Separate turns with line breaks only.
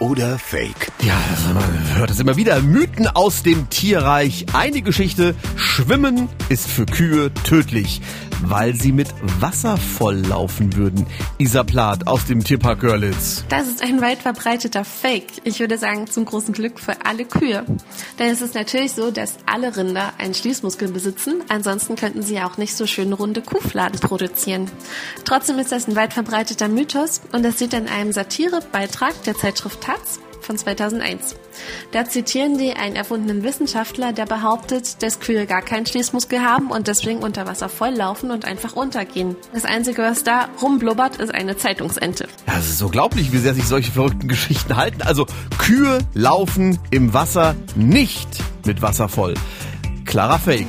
oder Fake?
Ja, man hört es immer wieder. Mythen aus dem Tierreich. Eine Geschichte. Schwimmen ist für Kühe tödlich, weil sie mit Wasser volllaufen würden. Isa Plath aus dem Tierpark Görlitz.
Das ist ein weit verbreiteter Fake. Ich würde sagen, zum großen Glück für alle Kühe. Denn es ist natürlich so, dass alle Rinder einen Schließmuskel besitzen. Ansonsten könnten sie ja auch nicht so schön runde Kuhfladen produzieren. Trotzdem ist das ein weit verbreiteter Mythos und das steht in einem Satirebeitrag der Zeitschrift Taz von 2001. Da zitieren die einen erfundenen Wissenschaftler, der behauptet, dass Kühe gar keinen Schließmuskel haben und deswegen unter Wasser volllaufen und einfach untergehen. Das Einzige, was da rumblubbert, ist eine Zeitungsente.
Ja, es ist unglaublich, wie sehr sich solche verrückten Geschichten halten. Also Kühe laufen im Wasser nicht mit Wasser voll. Klarer Fake.